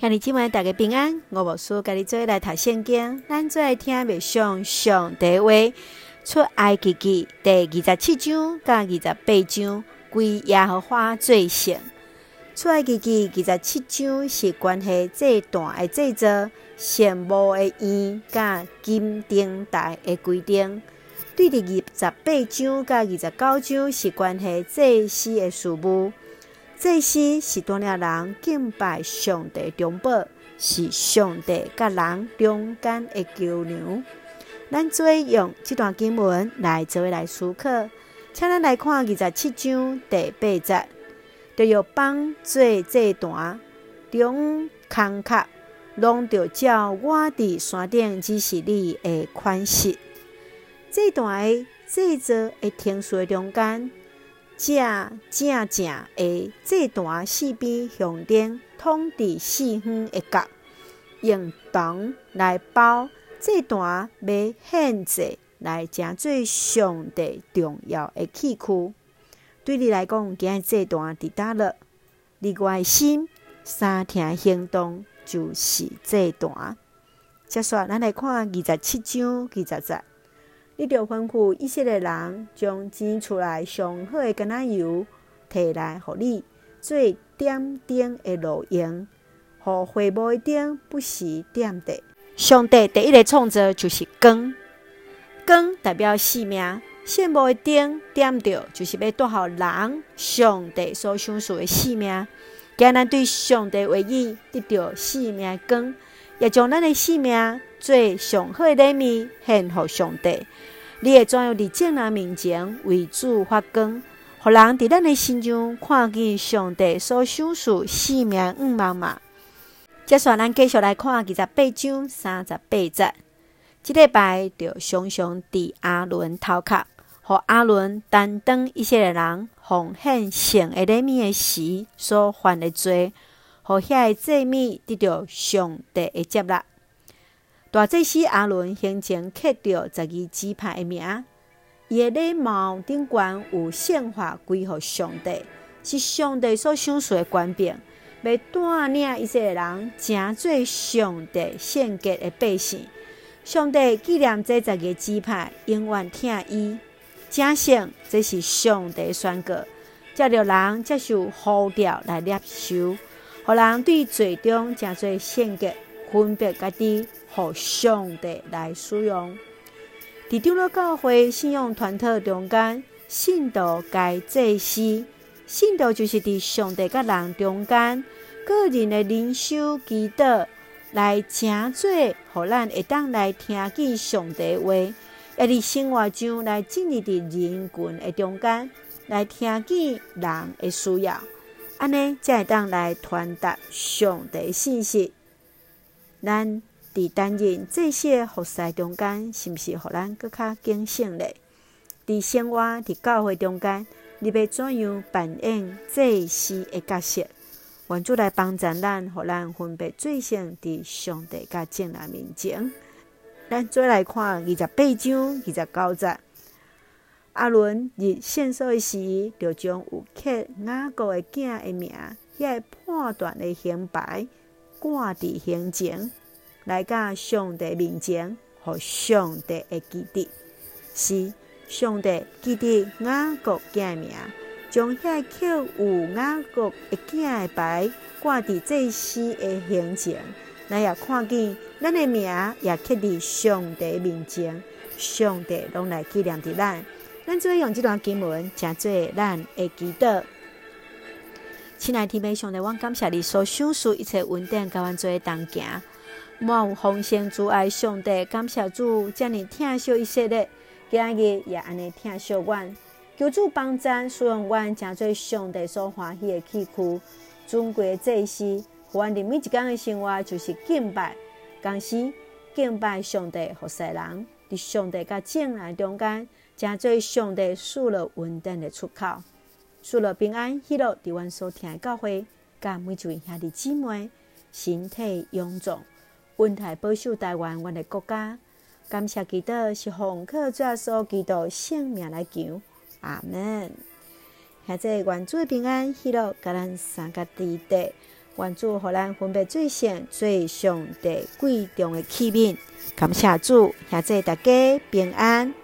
兄弟姊妹大家平安，我无事，甲你做来读圣经，咱做来听默想上帝话。出埃及记第二十七章甲二十八章，归耶和华最圣。出埃及记二十七章是关系祭坛的制作、圣母的院甲金灯台的规定。对第二十八章甲二十九章是关系祭司的事务。祭司是带领人敬拜上帝中宝，是上帝甲人中间的桥梁。咱做用这段经文来做来思考，请咱来看二十七章第八节。着要帮做这段，中空壳，拢着照我伫山顶指示你的款式。这段的制作的程序中间，正正正的祭坛四边向灯通伫四方一角，用铜来包祭坛，要限制来成最上帝重要的器具。对你来讲，今日祭坛伫倒落？你关心三听行动就是祭坛。接下来，咱来看二十七章二十节。你着吩咐以色列人将挤出来上好的橄榄油摕来，互你做点灯的路用，互会幕的灯不时点着。上帝第一个创造就是光，光代表生命。圣幕的灯点着，就是要带予人上帝所赏赐的生命。叫咱对上帝话语得到生命光，也将咱的性命做上好的礼物献予上帝。你会怎样伫众人面前为主发光，互人伫咱的心中看见上帝所赏赐生命五茫茫。接下来，咱继续来看二十八章三十八节。这礼拜就常常伫阿伦头壳，互阿伦担当以色列人奉献圣的礼物的时所犯的罪，互遐个祭物得到上帝的接纳。大祭司阿伦先前刻着十二支派的名，伊的礼帽顶悬有圣化归予上帝，是上帝所赏赐的权柄，要带领以色列人成做上帝圣洁的百姓。上帝纪念这十二个支派，永远听伊。正信，这是上帝宣告，叫着人接受呼召来接受，互人对最终成做圣洁，分别家己。互上帝来使用。伫长老教会信仰团体中间，信徒该祭司，信徒就是伫上帝甲人中间个人的灵修祈祷，来诚做，互咱会当来听见上帝话，也伫生活中来进入伫人群的中间，来听见人的需要，安尼才会当来传达上帝信息。咱。伫担任这些服侍中间，是毋是互咱搁较警醒咧？伫生活伫教会中间，你要怎样扮演祭司的角色？愿主来帮助咱，互咱分别做圣伫上帝甲众人面前。咱再来看二十八章二十九节，阿伦入圣所的时，就将有刻雅各的囝的名，遐个判断的刑牌挂伫胸前。来到上帝面前，互上帝会记得，是上帝记得雅各囝名，将遐刻有雅各的囝的牌挂伫祭司的胸前，咱也看见咱的名也刻伫上帝面前，上帝拢来纪念伫咱。咱做用这段经文，诚做咱会祈祷。亲爱的弟兄，我感谢你所享受一切恩典，甲阮做同行。满有丰盛主爱上帝，感谢主，遮尔疼惜以色列，今日也安尼疼惜阮。求主帮赞，使用阮成做上帝所欢喜的器具，尊贵祭司。阮的每一天的生活就是敬拜，同时敬拜上帝，服侍人，伫上帝甲众人中间，成做上帝赐了稳定的出口，赐了平安喜乐。伫阮所听的教会，甲每一位兄弟姊妹，身体勇壮。温台保守台湾，阮的国家，感谢祈祷是奉靠主耶稣基督性命来求，阿门。现在愿主平安喜乐，甲咱三个地带，愿主互咱分别最善、最上帝贵重的器皿。感谢主，也祝大家平安。